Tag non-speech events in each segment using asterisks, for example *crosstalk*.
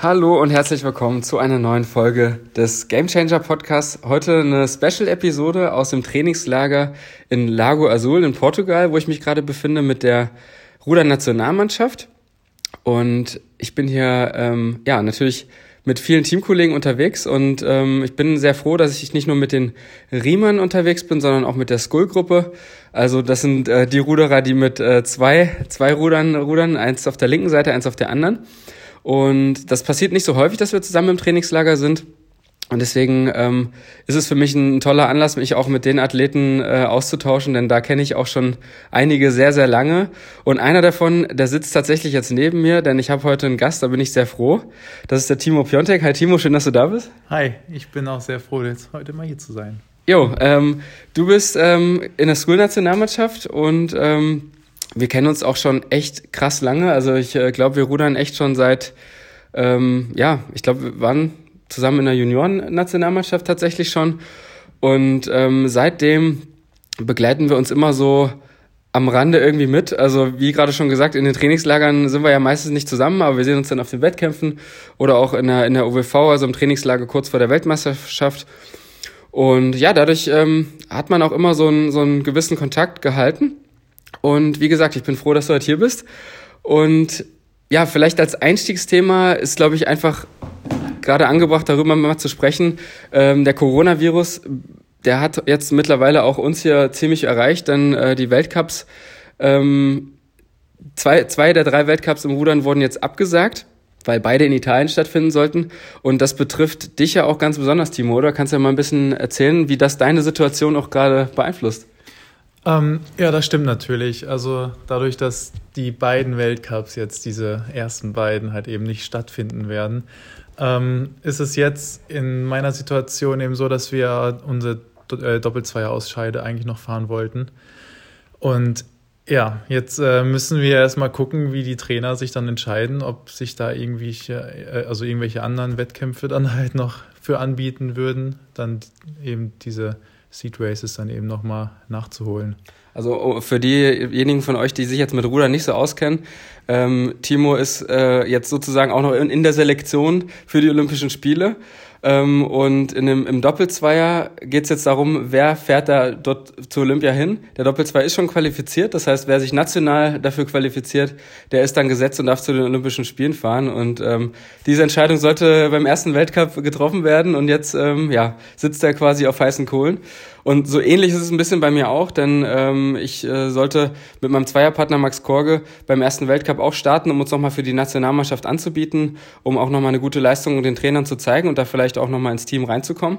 Hallo und herzlich willkommen zu einer neuen Folge des Game Changer Podcasts. Heute eine Special-Episode aus dem Trainingslager in Lago Azul in Portugal, wo ich mich gerade befinde mit der Ruder-Nationalmannschaft. Und ich bin hier, ähm, ja, natürlich mit vielen Teamkollegen unterwegs und ähm, ich bin sehr froh, dass ich nicht nur mit den Riemern unterwegs bin, sondern auch mit der Skull-Gruppe. Also das sind äh, die Ruderer, die mit äh, zwei, zwei Rudern rudern, eins auf der linken Seite, eins auf der anderen. Und das passiert nicht so häufig, dass wir zusammen im Trainingslager sind. Und deswegen ähm, ist es für mich ein toller Anlass, mich auch mit den Athleten äh, auszutauschen, denn da kenne ich auch schon einige sehr, sehr lange. Und einer davon, der sitzt tatsächlich jetzt neben mir, denn ich habe heute einen Gast, da bin ich sehr froh. Das ist der Timo Piontek. Hi Timo, schön, dass du da bist. Hi, ich bin auch sehr froh, jetzt heute mal hier zu sein. Jo, ähm, du bist ähm, in der School-Nationalmannschaft und ähm, wir kennen uns auch schon echt krass lange. Also ich äh, glaube, wir rudern echt schon seit, ähm, ja, ich glaube, wir waren zusammen in der Junioren-Nationalmannschaft tatsächlich schon. Und ähm, seitdem begleiten wir uns immer so am Rande irgendwie mit. Also wie gerade schon gesagt, in den Trainingslagern sind wir ja meistens nicht zusammen, aber wir sehen uns dann auf den Wettkämpfen oder auch in der, in der OWV, also im Trainingslager kurz vor der Weltmeisterschaft. Und ja, dadurch ähm, hat man auch immer so einen, so einen gewissen Kontakt gehalten. Und wie gesagt, ich bin froh, dass du heute hier bist. Und ja, vielleicht als Einstiegsthema ist, glaube ich, einfach gerade angebracht, darüber mal zu sprechen. Ähm, der Coronavirus, der hat jetzt mittlerweile auch uns hier ziemlich erreicht, denn äh, die Weltcups, ähm, zwei, zwei der drei Weltcups im Rudern wurden jetzt abgesagt weil beide in Italien stattfinden sollten. Und das betrifft dich ja auch ganz besonders, Timo, oder? Kannst du ja mal ein bisschen erzählen, wie das deine Situation auch gerade beeinflusst? Ähm, ja, das stimmt natürlich. Also dadurch, dass die beiden Weltcups jetzt, diese ersten beiden, halt eben nicht stattfinden werden, ähm, ist es jetzt in meiner Situation eben so, dass wir unsere äh, Doppelzweier-Ausscheide eigentlich noch fahren wollten. Und ja, jetzt äh, müssen wir erstmal gucken, wie die Trainer sich dann entscheiden, ob sich da irgendwelche, äh, also irgendwelche anderen Wettkämpfe dann *laughs* halt noch für anbieten würden, dann eben diese Seed Races dann eben nochmal nachzuholen. Also oh, für diejenigen von euch, die sich jetzt mit Ruder nicht so auskennen, ähm, Timo ist äh, jetzt sozusagen auch noch in, in der Selektion für die Olympischen Spiele. Ähm, und in dem, im Doppelzweier geht es jetzt darum, wer fährt da dort zu Olympia hin. Der Doppelzweier ist schon qualifiziert, das heißt, wer sich national dafür qualifiziert, der ist dann gesetzt und darf zu den Olympischen Spielen fahren. Und ähm, diese Entscheidung sollte beim ersten Weltcup getroffen werden und jetzt ähm, ja, sitzt er quasi auf heißen Kohlen. Und so ähnlich ist es ein bisschen bei mir auch, denn ähm, ich äh, sollte mit meinem Zweierpartner Max Korge beim ersten Weltcup auch starten, um uns nochmal für die Nationalmannschaft anzubieten, um auch nochmal eine gute Leistung den Trainern zu zeigen und da vielleicht auch nochmal ins Team reinzukommen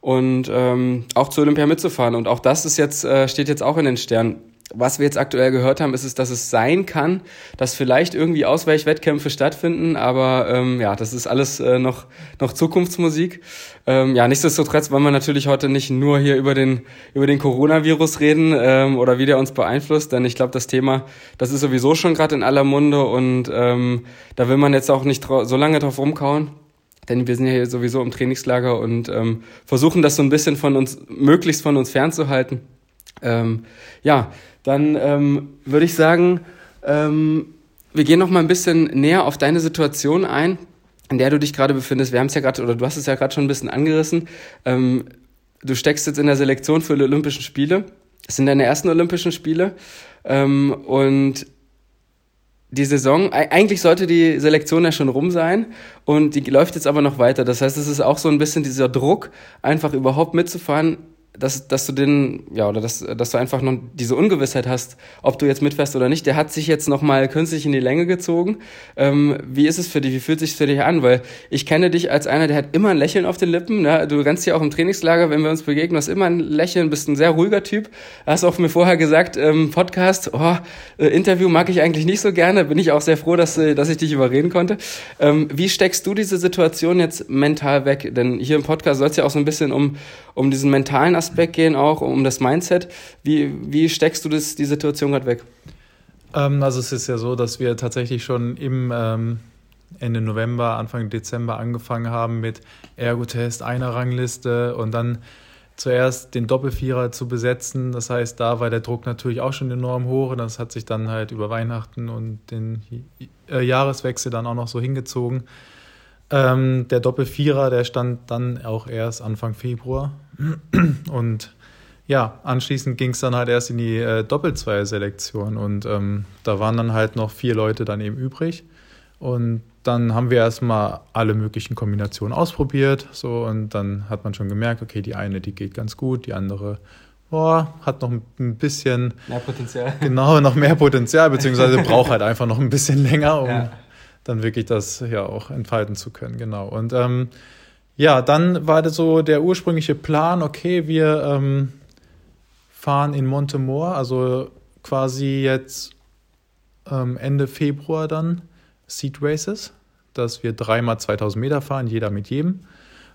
und ähm, auch zu Olympia mitzufahren. Und auch das ist jetzt, äh, steht jetzt auch in den Sternen was wir jetzt aktuell gehört haben, ist es, dass es sein kann, dass vielleicht irgendwie Ausweichwettkämpfe stattfinden, aber ähm, ja, das ist alles äh, noch, noch Zukunftsmusik. Ähm, ja, nichtsdestotrotz wollen wir natürlich heute nicht nur hier über den, über den Coronavirus reden ähm, oder wie der uns beeinflusst, denn ich glaube, das Thema, das ist sowieso schon gerade in aller Munde und ähm, da will man jetzt auch nicht so lange drauf rumkauen. Denn wir sind ja hier sowieso im Trainingslager und ähm, versuchen das so ein bisschen von uns, möglichst von uns fernzuhalten. Ähm, ja, dann ähm, würde ich sagen, ähm, wir gehen noch mal ein bisschen näher auf deine Situation ein, in der du dich gerade befindest. Wir haben es ja gerade, oder du hast es ja gerade schon ein bisschen angerissen. Ähm, du steckst jetzt in der Selektion für die Olympischen Spiele. Es sind deine ersten Olympischen Spiele. Ähm, und die Saison, eigentlich sollte die Selektion ja schon rum sein und die läuft jetzt aber noch weiter. Das heißt, es ist auch so ein bisschen dieser Druck, einfach überhaupt mitzufahren dass, dass du den, ja, oder dass, dass du einfach noch diese Ungewissheit hast, ob du jetzt mitfährst oder nicht, der hat sich jetzt nochmal künstlich in die Länge gezogen. Ähm, wie ist es für dich? Wie fühlt sich für dich an? Weil ich kenne dich als einer, der hat immer ein Lächeln auf den Lippen. Ne? Du rennst ja auch im Trainingslager, wenn wir uns begegnen, hast immer ein Lächeln, bist ein sehr ruhiger Typ. Hast auch mir vorher gesagt, ähm, Podcast, oh, äh, Interview mag ich eigentlich nicht so gerne. Bin ich auch sehr froh, dass, äh, dass ich dich überreden konnte. Ähm, wie steckst du diese Situation jetzt mental weg? Denn hier im Podcast soll es ja auch so ein bisschen um, um diesen mentalen Aspekt gehen, auch um das Mindset. Wie, wie steckst du das, die Situation gerade weg? Ähm, also es ist ja so, dass wir tatsächlich schon im ähm, Ende November, Anfang Dezember angefangen haben mit Ergotest, einer Rangliste und dann zuerst den Doppelvierer zu besetzen. Das heißt, da war der Druck natürlich auch schon enorm hoch und das hat sich dann halt über Weihnachten und den äh, Jahreswechsel dann auch noch so hingezogen. Ähm, der Doppelvierer, der stand dann auch erst Anfang Februar. *clears throat* Und ja, anschließend ging es dann halt erst in die äh, Doppelzweier-Selektion. Und ähm, da waren dann halt noch vier Leute dann eben übrig. Und dann haben wir erstmal alle möglichen Kombinationen ausprobiert. So, und dann hat man schon gemerkt, okay, die eine, die geht ganz gut, die andere boah, hat noch ein bisschen mehr Potenzial. Genau, noch mehr Potenzial, beziehungsweise braucht halt einfach noch ein bisschen länger, um ja dann wirklich das ja auch entfalten zu können, genau. Und ähm, ja, dann war das so der ursprüngliche Plan, okay, wir ähm, fahren in Montemor, also quasi jetzt ähm, Ende Februar dann Seed Races, dass wir dreimal 2000 Meter fahren, jeder mit jedem.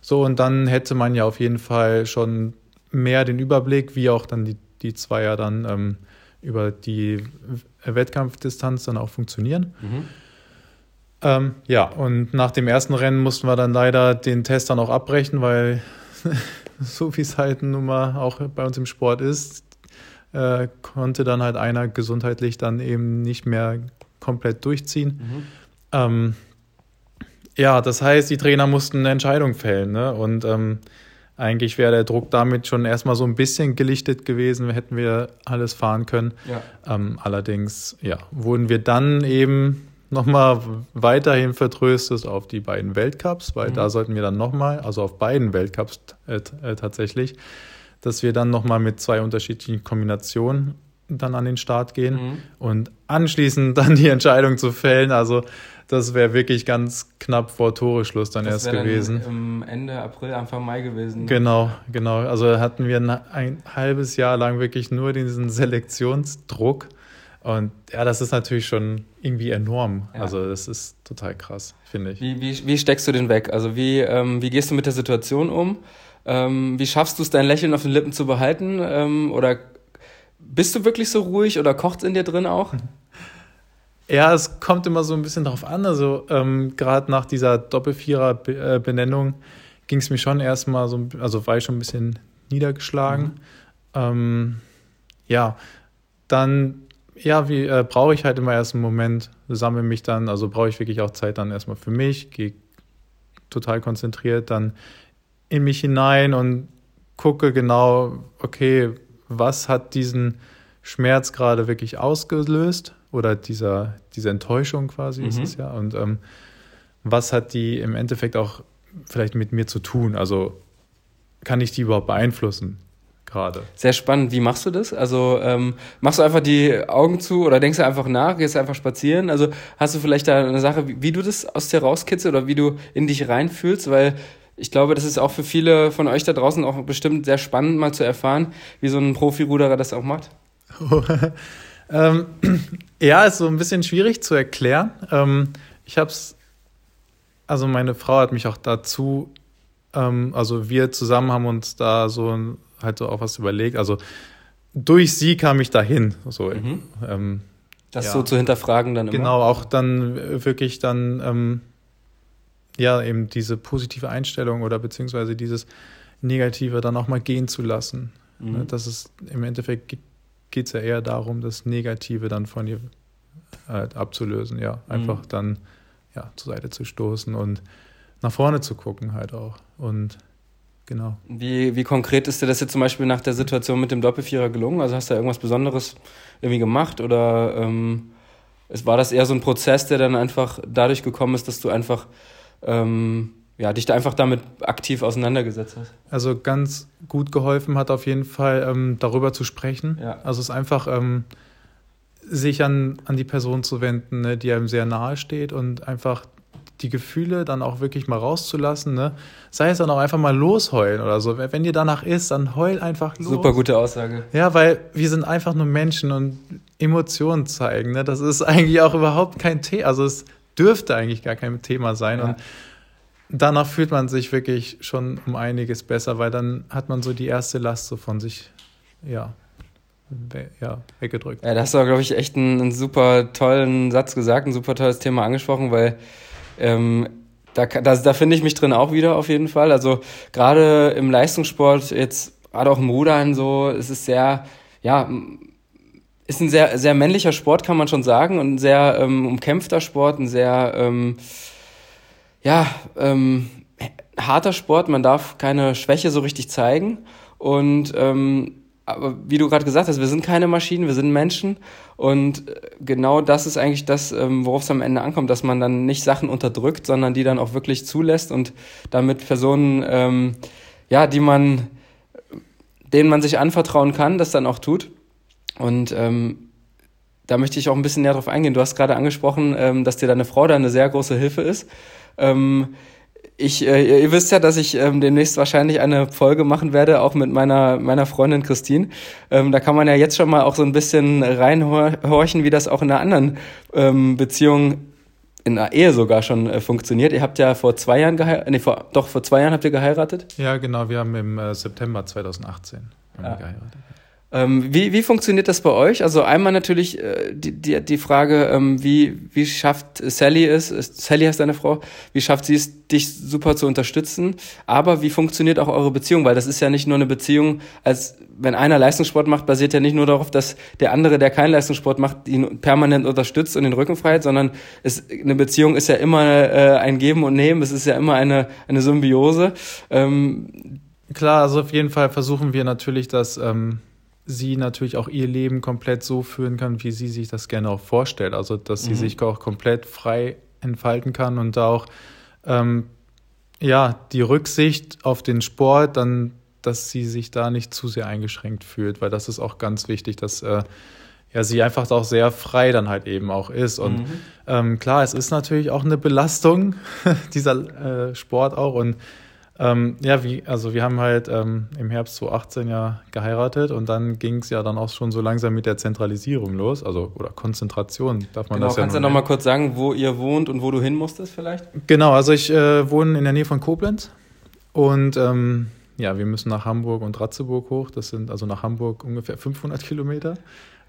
So, und dann hätte man ja auf jeden Fall schon mehr den Überblick, wie auch dann die, die Zweier dann ähm, über die Wettkampfdistanz dann auch funktionieren. Mhm. Ähm, ja, und nach dem ersten Rennen mussten wir dann leider den Test dann auch abbrechen, weil *laughs* so wie es halt nun mal auch bei uns im Sport ist, äh, konnte dann halt einer gesundheitlich dann eben nicht mehr komplett durchziehen. Mhm. Ähm, ja, das heißt, die Trainer mussten eine Entscheidung fällen. Ne? Und ähm, eigentlich wäre der Druck damit schon erstmal so ein bisschen gelichtet gewesen, hätten wir alles fahren können. Ja. Ähm, allerdings ja, wurden wir dann eben nochmal weiterhin vertröstet auf die beiden Weltcups, weil mhm. da sollten wir dann nochmal, also auf beiden Weltcups äh, äh, tatsächlich, dass wir dann nochmal mit zwei unterschiedlichen Kombinationen dann an den Start gehen mhm. und anschließend dann die Entscheidung zu fällen. Also das wäre wirklich ganz knapp vor Toreschluss dann das erst gewesen. Im Ende April, Anfang Mai gewesen. Genau, genau. Also hatten wir ein, ein halbes Jahr lang wirklich nur diesen Selektionsdruck und ja, das ist natürlich schon irgendwie enorm. Ja. Also das ist total krass, finde ich. Wie, wie, wie steckst du den weg? Also wie, ähm, wie gehst du mit der Situation um? Ähm, wie schaffst du es, dein Lächeln auf den Lippen zu behalten? Ähm, oder bist du wirklich so ruhig oder kocht es in dir drin auch? *laughs* Ja, es kommt immer so ein bisschen drauf an. Also ähm, gerade nach dieser Doppelvierer-Benennung ging es mir schon erstmal so, also war ich schon ein bisschen niedergeschlagen. Mhm. Ähm, ja, dann ja, wie äh, brauche ich halt immer erst einen Moment, sammle mich dann, also brauche ich wirklich auch Zeit dann erstmal für mich, gehe total konzentriert dann in mich hinein und gucke genau, okay, was hat diesen Schmerz gerade wirklich ausgelöst oder dieser, diese Enttäuschung quasi mhm. ist es ja und ähm, was hat die im Endeffekt auch vielleicht mit mir zu tun? Also kann ich die überhaupt beeinflussen? Gerade. Sehr spannend. Wie machst du das? Also ähm, machst du einfach die Augen zu oder denkst du einfach nach, gehst einfach spazieren? Also hast du vielleicht da eine Sache, wie, wie du das aus dir rauskitzelst oder wie du in dich reinfühlst? Weil ich glaube, das ist auch für viele von euch da draußen auch bestimmt sehr spannend, mal zu erfahren, wie so ein Profiruderer das auch macht. *laughs* ähm, *clears throat* ja, ist so ein bisschen schwierig zu erklären. Ähm, ich habe es, also meine Frau hat mich auch dazu, ähm, also wir zusammen haben uns da so ein halt so auch was überlegt. Also durch sie kam ich dahin. So, mhm. ähm, das ja. so zu hinterfragen dann immer. Genau, auch dann wirklich dann ähm, ja eben diese positive Einstellung oder beziehungsweise dieses Negative dann auch mal gehen zu lassen. Mhm. Ne, das ist im Endeffekt geht es ja eher darum, das Negative dann von ihr halt abzulösen, ja. Einfach mhm. dann ja zur Seite zu stoßen und nach vorne zu gucken halt auch. Und Genau. Wie, wie konkret ist dir das jetzt zum Beispiel nach der Situation mit dem Doppelvierer gelungen? Also hast du da irgendwas Besonderes irgendwie gemacht oder ähm, es war das eher so ein Prozess, der dann einfach dadurch gekommen ist, dass du einfach ähm, ja, dich da einfach damit aktiv auseinandergesetzt hast? Also ganz gut geholfen hat auf jeden Fall ähm, darüber zu sprechen. Ja. Also es ist einfach ähm, sich an, an die Person zu wenden, ne, die einem sehr nahe steht und einfach die Gefühle dann auch wirklich mal rauszulassen. Ne? Sei es dann auch einfach mal losheulen oder so. Wenn dir danach ist, dann heul einfach los. Super gute Aussage. Ja, weil wir sind einfach nur Menschen und Emotionen zeigen. Ne? Das ist eigentlich auch überhaupt kein Thema. Also es dürfte eigentlich gar kein Thema sein. Ja. Und danach fühlt man sich wirklich schon um einiges besser, weil dann hat man so die erste Last so von sich, ja, ja, weggedrückt. Ja, da hast du, glaube ich, echt einen, einen, super tollen Satz gesagt, ein super tolles Thema angesprochen, weil ähm, da, da, da finde ich mich drin auch wieder auf jeden Fall. Also gerade im Leistungssport, jetzt gerade auch im Rudern so, es ist sehr, ja, ist ein sehr, sehr männlicher Sport, kann man schon sagen, und ein sehr ähm, umkämpfter Sport, ein sehr, ähm, ja, ähm, harter Sport, man darf keine Schwäche so richtig zeigen. Und ähm, aber wie du gerade gesagt hast, wir sind keine Maschinen, wir sind Menschen. Und äh, genau das ist eigentlich das, ähm, worauf es am Ende ankommt, dass man dann nicht Sachen unterdrückt, sondern die dann auch wirklich zulässt und damit Personen, ähm, ja, die man, denen man sich anvertrauen kann, das dann auch tut. Und ähm, da möchte ich auch ein bisschen näher drauf eingehen. Du hast gerade angesprochen, ähm, dass dir deine Frau da eine sehr große Hilfe ist. Ähm, ich, äh, ihr wisst ja, dass ich ähm, demnächst wahrscheinlich eine Folge machen werde, auch mit meiner, meiner Freundin Christine. Ähm, da kann man ja jetzt schon mal auch so ein bisschen reinhorchen, wie das auch in einer anderen ähm, Beziehung, in einer Ehe sogar schon äh, funktioniert. Ihr habt ja vor zwei Jahren geheiratet, nee, vor, doch, vor zwei Jahren habt ihr geheiratet? Ja, genau, wir haben im äh, September 2018 ja. geheiratet. Ähm, wie, wie funktioniert das bei euch? Also einmal natürlich äh, die, die, die Frage, ähm, wie, wie schafft Sally es, Sally heißt deine Frau, wie schafft sie es, dich super zu unterstützen? Aber wie funktioniert auch eure Beziehung? Weil das ist ja nicht nur eine Beziehung, als wenn einer Leistungssport macht, basiert ja nicht nur darauf, dass der andere, der keinen Leistungssport macht, ihn permanent unterstützt und den Rücken frei sondern es, eine Beziehung ist ja immer äh, ein Geben und Nehmen, es ist ja immer eine, eine Symbiose. Ähm, Klar, also auf jeden Fall versuchen wir natürlich, dass ähm, sie natürlich auch ihr Leben komplett so führen kann, wie sie sich das gerne auch vorstellt. Also, dass sie mhm. sich auch komplett frei entfalten kann und da auch ähm, ja, die Rücksicht auf den Sport, dann, dass sie sich da nicht zu sehr eingeschränkt fühlt, weil das ist auch ganz wichtig, dass äh, ja, sie einfach auch sehr frei dann halt eben auch ist. Und mhm. ähm, klar, es ist natürlich auch eine Belastung, *laughs* dieser äh, Sport auch. Und ähm, ja, wie, also wir haben halt ähm, im Herbst 2018 ja geheiratet und dann ging es ja dann auch schon so langsam mit der Zentralisierung los, also oder Konzentration, darf man genau, das ja Kannst du nochmal kurz sagen, wo ihr wohnt und wo du hin musstest vielleicht? Genau, also ich äh, wohne in der Nähe von Koblenz und ähm, ja, wir müssen nach Hamburg und Ratzeburg hoch, das sind also nach Hamburg ungefähr 500 Kilometer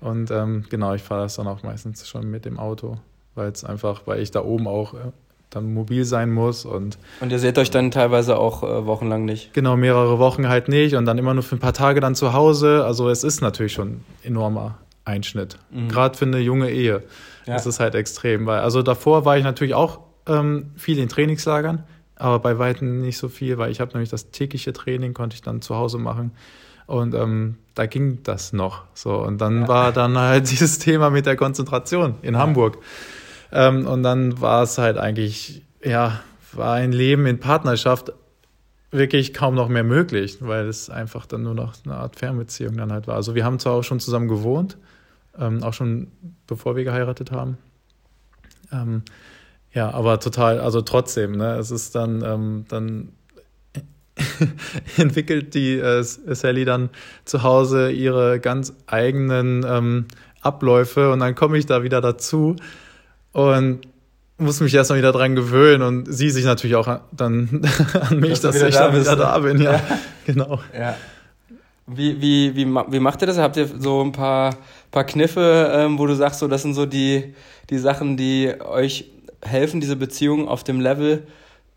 und ähm, genau, ich fahre das dann auch meistens schon mit dem Auto, weil es einfach, weil ich da oben auch äh, dann mobil sein muss. Und, und ihr seht euch dann teilweise auch äh, wochenlang nicht? Genau, mehrere Wochen halt nicht und dann immer nur für ein paar Tage dann zu Hause. Also es ist natürlich schon ein enormer Einschnitt. Mhm. Gerade für eine junge Ehe. Ja. Das ist halt extrem. Weil, also davor war ich natürlich auch ähm, viel in Trainingslagern, aber bei Weitem nicht so viel, weil ich habe nämlich das tägliche Training, konnte ich dann zu Hause machen. Und ähm, da ging das noch so. Und dann ja. war dann halt *laughs* dieses Thema mit der Konzentration in ja. Hamburg. Ähm, und dann war es halt eigentlich, ja, war ein Leben in Partnerschaft wirklich kaum noch mehr möglich, weil es einfach dann nur noch eine Art Fernbeziehung dann halt war. Also wir haben zwar auch schon zusammen gewohnt, ähm, auch schon bevor wir geheiratet haben. Ähm, ja, aber total, also trotzdem, ne, es ist dann, ähm, dann *laughs* entwickelt die äh, Sally dann zu Hause ihre ganz eigenen ähm, Abläufe und dann komme ich da wieder dazu und muss mich erstmal wieder dran gewöhnen und sie sich natürlich auch dann *laughs* an mich, dass, dass ich da dann wieder da bin. Ja, ja. *laughs* genau. Ja. Wie, wie, wie, wie macht ihr das? Habt ihr so ein paar, paar Kniffe, ähm, wo du sagst, so, das sind so die, die Sachen, die euch helfen, diese Beziehung auf dem Level,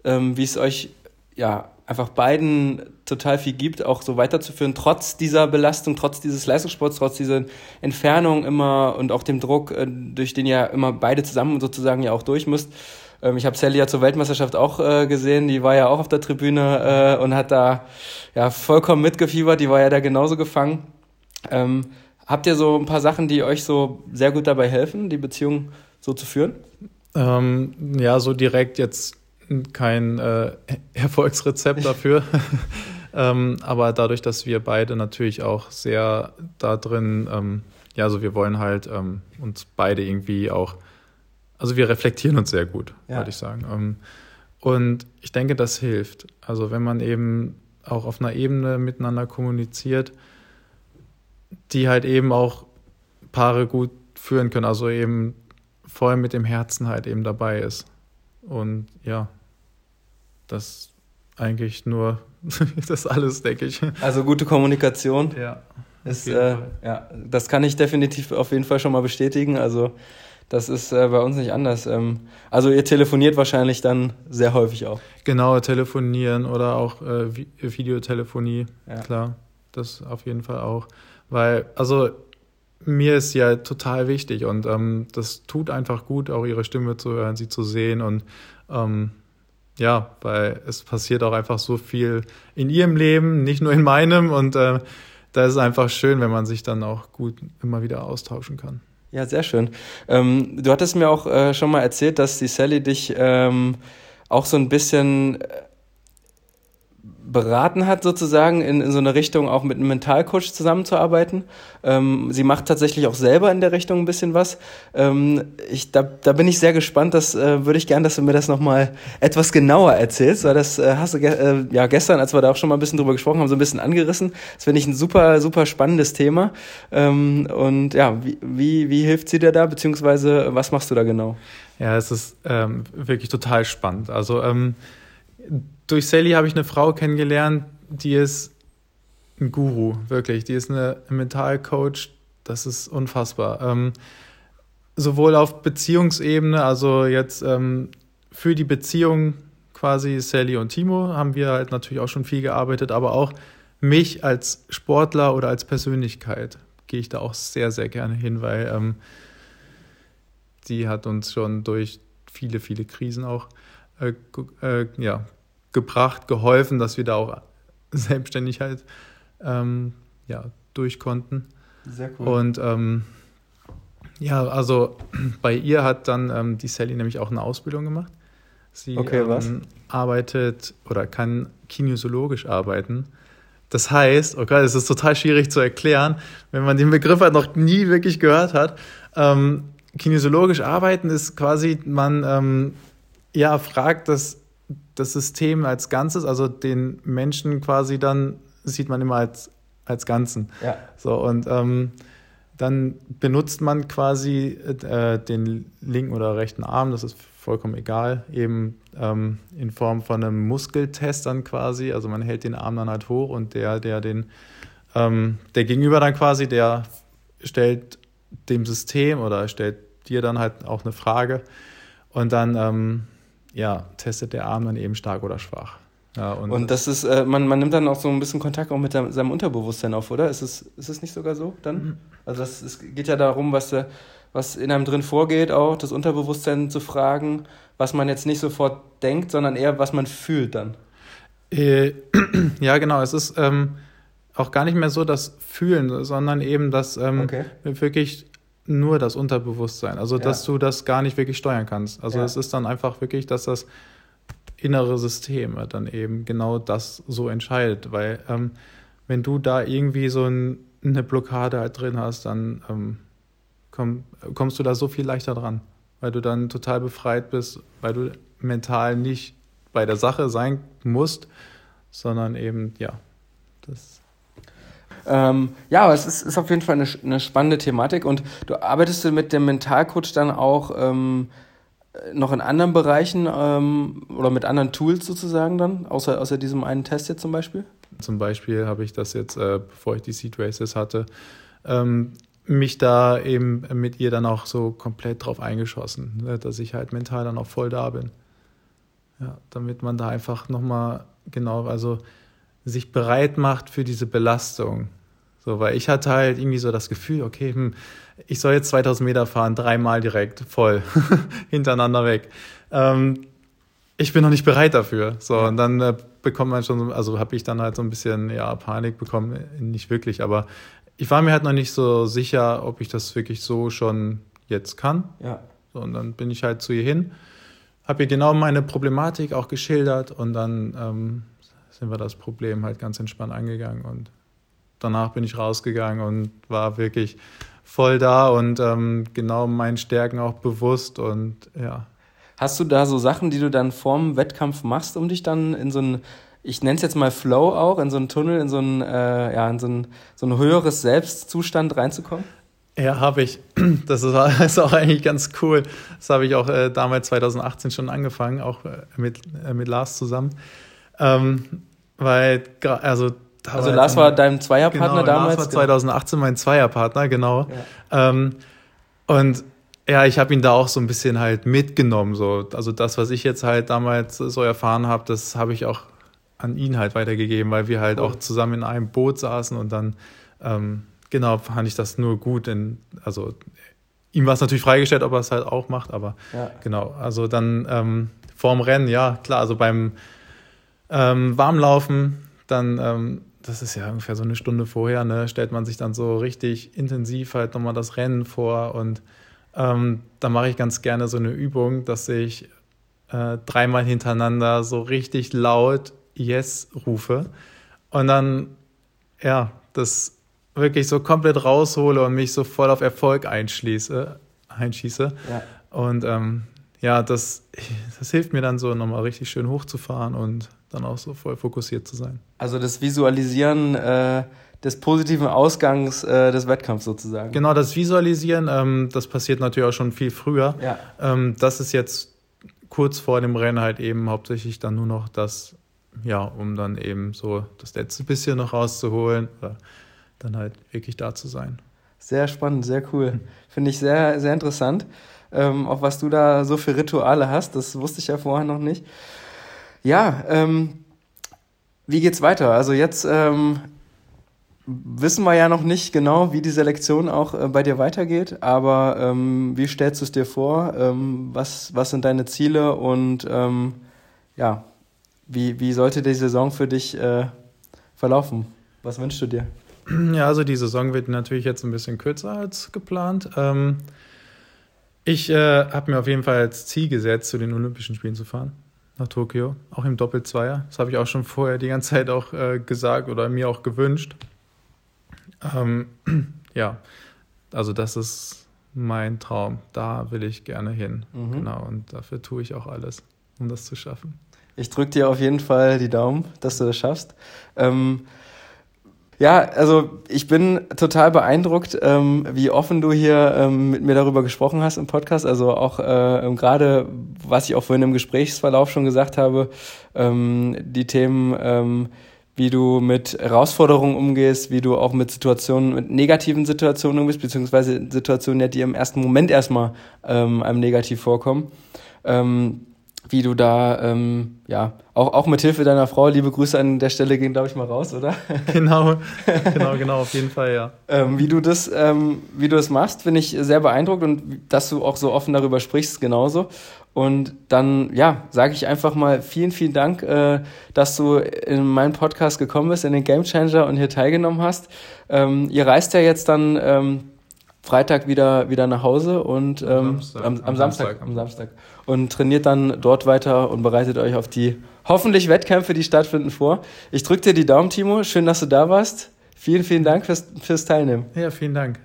ähm, wie es euch ja einfach beiden total viel gibt, auch so weiterzuführen, trotz dieser Belastung, trotz dieses Leistungssports, trotz dieser Entfernung immer und auch dem Druck, äh, durch den ja immer beide zusammen sozusagen ja auch durch müsst. Ähm, ich habe Sally ja zur Weltmeisterschaft auch äh, gesehen, die war ja auch auf der Tribüne äh, und hat da ja vollkommen mitgefiebert, die war ja da genauso gefangen. Ähm, habt ihr so ein paar Sachen, die euch so sehr gut dabei helfen, die Beziehung so zu führen? Ähm, ja, so direkt jetzt kein äh, *laughs* Erfolgsrezept dafür. *laughs* ähm, aber dadurch, dass wir beide natürlich auch sehr da drin, ähm, ja, also wir wollen halt ähm, uns beide irgendwie auch, also wir reflektieren uns sehr gut, ja. würde ich sagen. Ähm, und ich denke, das hilft. Also wenn man eben auch auf einer Ebene miteinander kommuniziert, die halt eben auch Paare gut führen können, also eben voll mit dem Herzen halt eben dabei ist. Und ja, das eigentlich nur *laughs* das alles, denke ich. Also gute Kommunikation. Ja. Ist, äh, ja, das kann ich definitiv auf jeden Fall schon mal bestätigen. Also das ist äh, bei uns nicht anders. Ähm, also ihr telefoniert wahrscheinlich dann sehr häufig auch. Genau, telefonieren oder auch äh, Videotelefonie, ja. klar. Das auf jeden Fall auch. Weil, also mir ist ja total wichtig und ähm, das tut einfach gut, auch ihre Stimme zu hören, sie zu sehen und ähm, ja, weil es passiert auch einfach so viel in ihrem Leben, nicht nur in meinem. Und äh, da ist es einfach schön, wenn man sich dann auch gut immer wieder austauschen kann. Ja, sehr schön. Ähm, du hattest mir auch äh, schon mal erzählt, dass die Sally dich ähm, auch so ein bisschen äh, beraten hat, sozusagen in, in so eine Richtung auch mit einem Mentalcoach zusammenzuarbeiten. Ähm, sie macht tatsächlich auch selber in der Richtung ein bisschen was. Ähm, ich, da, da bin ich sehr gespannt. Das äh, würde ich gern, dass du mir das nochmal etwas genauer erzählst, weil das äh, hast du ge äh, ja gestern, als wir da auch schon mal ein bisschen drüber gesprochen haben, so ein bisschen angerissen. Das finde ich ein super, super spannendes Thema. Ähm, und ja, wie, wie, wie hilft sie dir da, beziehungsweise was machst du da genau? Ja, es ist ähm, wirklich total spannend. Also ähm, durch Sally habe ich eine Frau kennengelernt, die ist ein Guru, wirklich. Die ist eine Mentalcoach, das ist unfassbar. Ähm, sowohl auf Beziehungsebene, also jetzt ähm, für die Beziehung quasi Sally und Timo haben wir halt natürlich auch schon viel gearbeitet, aber auch mich als Sportler oder als Persönlichkeit gehe ich da auch sehr, sehr gerne hin, weil ähm, die hat uns schon durch viele, viele Krisen auch äh, äh, ja, gebracht, geholfen, dass wir da auch selbstständig halt ähm, ja, durch konnten. Sehr cool. Und ähm, ja, also *clears throat* bei ihr hat dann ähm, die Sally nämlich auch eine Ausbildung gemacht. Sie okay? Ähm, arbeitet oder kann kinesiologisch arbeiten. Das heißt, okay, oh es ist total schwierig zu erklären, wenn man den Begriff halt noch nie wirklich gehört hat. Ähm, kinesiologisch arbeiten ist quasi, man ähm, ja fragt das das System als Ganzes, also den Menschen quasi dann sieht man immer als, als Ganzen. Ja. So, und ähm, dann benutzt man quasi äh, den linken oder rechten Arm, das ist vollkommen egal, eben ähm, in Form von einem Muskeltest dann quasi. Also man hält den Arm dann halt hoch und der, der den, ähm, der Gegenüber dann quasi, der stellt dem System oder stellt dir dann halt auch eine Frage und dann ähm, ja, testet der Arm dann eben stark oder schwach. Ja, und, und das ist, äh, man, man nimmt dann auch so ein bisschen Kontakt auch mit der, seinem Unterbewusstsein auf, oder? Ist es, ist es nicht sogar so dann? Mhm. Also das, es geht ja darum, was, äh, was in einem drin vorgeht, auch das Unterbewusstsein zu fragen, was man jetzt nicht sofort denkt, sondern eher, was man fühlt dann. Äh, *clears throat* ja, genau. Es ist ähm, auch gar nicht mehr so das Fühlen, sondern eben das ähm, okay. wirklich nur das Unterbewusstsein. Also, ja. dass du das gar nicht wirklich steuern kannst. Also, es ist dann einfach wirklich, dass das innere System dann eben genau das so entscheidet. Weil, ähm, wenn du da irgendwie so ein, eine Blockade halt drin hast, dann ähm, komm, kommst du da so viel leichter dran. Weil du dann total befreit bist, weil du mental nicht bei der Sache sein musst, sondern eben, ja, das ähm, ja, aber es ist, ist auf jeden Fall eine, eine, spannende Thematik und du arbeitest mit dem Mentalcoach dann auch ähm, noch in anderen Bereichen ähm, oder mit anderen Tools sozusagen dann, außer, außer diesem einen Test jetzt zum Beispiel? Zum Beispiel habe ich das jetzt, äh, bevor ich die Seed Races hatte, ähm, mich da eben mit ihr dann auch so komplett drauf eingeschossen, ne, dass ich halt mental dann auch voll da bin. Ja, damit man da einfach nochmal genau, also sich bereit macht für diese Belastung. So, weil ich hatte halt irgendwie so das Gefühl, okay, hm, ich soll jetzt 2000 Meter fahren, dreimal direkt voll *laughs* hintereinander weg. Ähm, ich bin noch nicht bereit dafür. So, und dann äh, bekommt man schon, also habe ich dann halt so ein bisschen ja, Panik bekommen, nicht wirklich, aber ich war mir halt noch nicht so sicher, ob ich das wirklich so schon jetzt kann. Ja. So, und dann bin ich halt zu ihr hin, habe ihr genau meine Problematik auch geschildert und dann ähm, sind wir das Problem halt ganz entspannt angegangen. Und danach bin ich rausgegangen und war wirklich voll da und ähm, genau meinen Stärken auch bewusst und ja. Hast du da so Sachen, die du dann vorm Wettkampf machst, um dich dann in so ein, ich nenne es jetzt mal Flow auch, in so einen Tunnel, in so ein, äh, ja, in so ein, so ein höheres Selbstzustand reinzukommen? Ja, habe ich. *clears throat* Das ist, *laughs* ist, auch eigentlich ganz cool. Das habe ich auch äh, damals 2018 schon angefangen, auch äh, mit, äh, mit Lars zusammen. Ähm, weil, also also Lars war dein Zweierpartner genau, damals? Lars war 2018 mein Zweierpartner, genau. Ja. Ähm, und ja, ich habe ihn da auch so ein bisschen halt mitgenommen. So. Also das, was ich jetzt halt damals so erfahren habe, das habe ich auch an ihn halt weitergegeben, weil wir halt cool. auch zusammen in einem Boot saßen und dann, ähm, genau, fand ich das nur gut. In, also ihm war es natürlich freigestellt, ob er es halt auch macht, aber ja. genau, also dann ähm, vorm Rennen, ja, klar. Also beim ähm, Warmlaufen, dann, ähm, das ist ja ungefähr so eine Stunde vorher, ne, stellt man sich dann so richtig intensiv halt nochmal das Rennen vor und ähm, da mache ich ganz gerne so eine Übung, dass ich äh, dreimal hintereinander so richtig laut Yes rufe und dann, ja, das wirklich so komplett raushole und mich so voll auf Erfolg einschließe, einschieße. Ja. Und ähm, ja, das, das hilft mir dann so nochmal richtig schön hochzufahren und dann auch so voll fokussiert zu sein. Also das Visualisieren äh, des positiven Ausgangs äh, des Wettkampfs sozusagen. Genau, das Visualisieren, ähm, das passiert natürlich auch schon viel früher. Ja. Ähm, das ist jetzt kurz vor dem Rennen halt eben hauptsächlich dann nur noch das, ja, um dann eben so das letzte bisschen noch rauszuholen, oder dann halt wirklich da zu sein. Sehr spannend, sehr cool. Finde ich sehr, sehr interessant. Ähm, auch was du da so für Rituale hast, das wusste ich ja vorher noch nicht. Ja, ähm, wie geht's weiter? Also jetzt ähm, wissen wir ja noch nicht genau, wie die Selektion auch äh, bei dir weitergeht, aber ähm, wie stellst du es dir vor? Ähm, was, was sind deine Ziele und ähm, ja, wie, wie sollte die Saison für dich äh, verlaufen? Was wünschst du dir? Ja, also die Saison wird natürlich jetzt ein bisschen kürzer als geplant. Ähm, ich äh, habe mir auf jeden Fall als Ziel gesetzt, zu den Olympischen Spielen zu fahren, nach Tokio, auch im Doppelzweier. Das habe ich auch schon vorher die ganze Zeit auch äh, gesagt oder mir auch gewünscht. Ähm, *clears throat* ja, also das ist mein Traum. Da will ich gerne hin. Mhm. Genau, und dafür tue ich auch alles, um das zu schaffen. Ich drücke dir auf jeden Fall die Daumen, dass du das schaffst. Ähm, ja, also ich bin total beeindruckt, ähm, wie offen du hier ähm, mit mir darüber gesprochen hast im Podcast. Also auch äh, ähm, gerade, was ich auch vorhin im Gesprächsverlauf schon gesagt habe, ähm, die Themen, ähm, wie du mit Herausforderungen umgehst, wie du auch mit Situationen, mit negativen Situationen umgehst, beziehungsweise Situationen, die im ersten Moment erstmal ähm, einem negativ vorkommen. Wie du da, ähm, ja, auch, auch mit Hilfe deiner Frau, liebe Grüße an der Stelle gehen, glaube ich, mal raus, oder? *laughs* Genau, genau, genau, auf jeden Fall, ja. ähm, wie du das, ähm, wie du das machst, bin ich sehr beeindruckt und dass du auch so offen darüber sprichst, genauso. Und dann, ja, sage ich einfach mal vielen, vielen Dank, äh, dass du in meinen Podcast gekommen bist, in den Game Changer und hier teilgenommen hast. Ähm, ihr reist ja jetzt dann ähm, Freitag wieder, wieder nach Hause und ähm, Samstag, am, am, am Samstag, Samstag, am Samstag und trainiert dann dort weiter und bereitet euch auf die hoffentlich Wettkämpfe, die stattfinden, vor. Ich drücke dir die Daumen, Timo. Schön, dass du da warst. Vielen, vielen Dank fürs, fürs Teilnehmen. Ja, vielen Dank.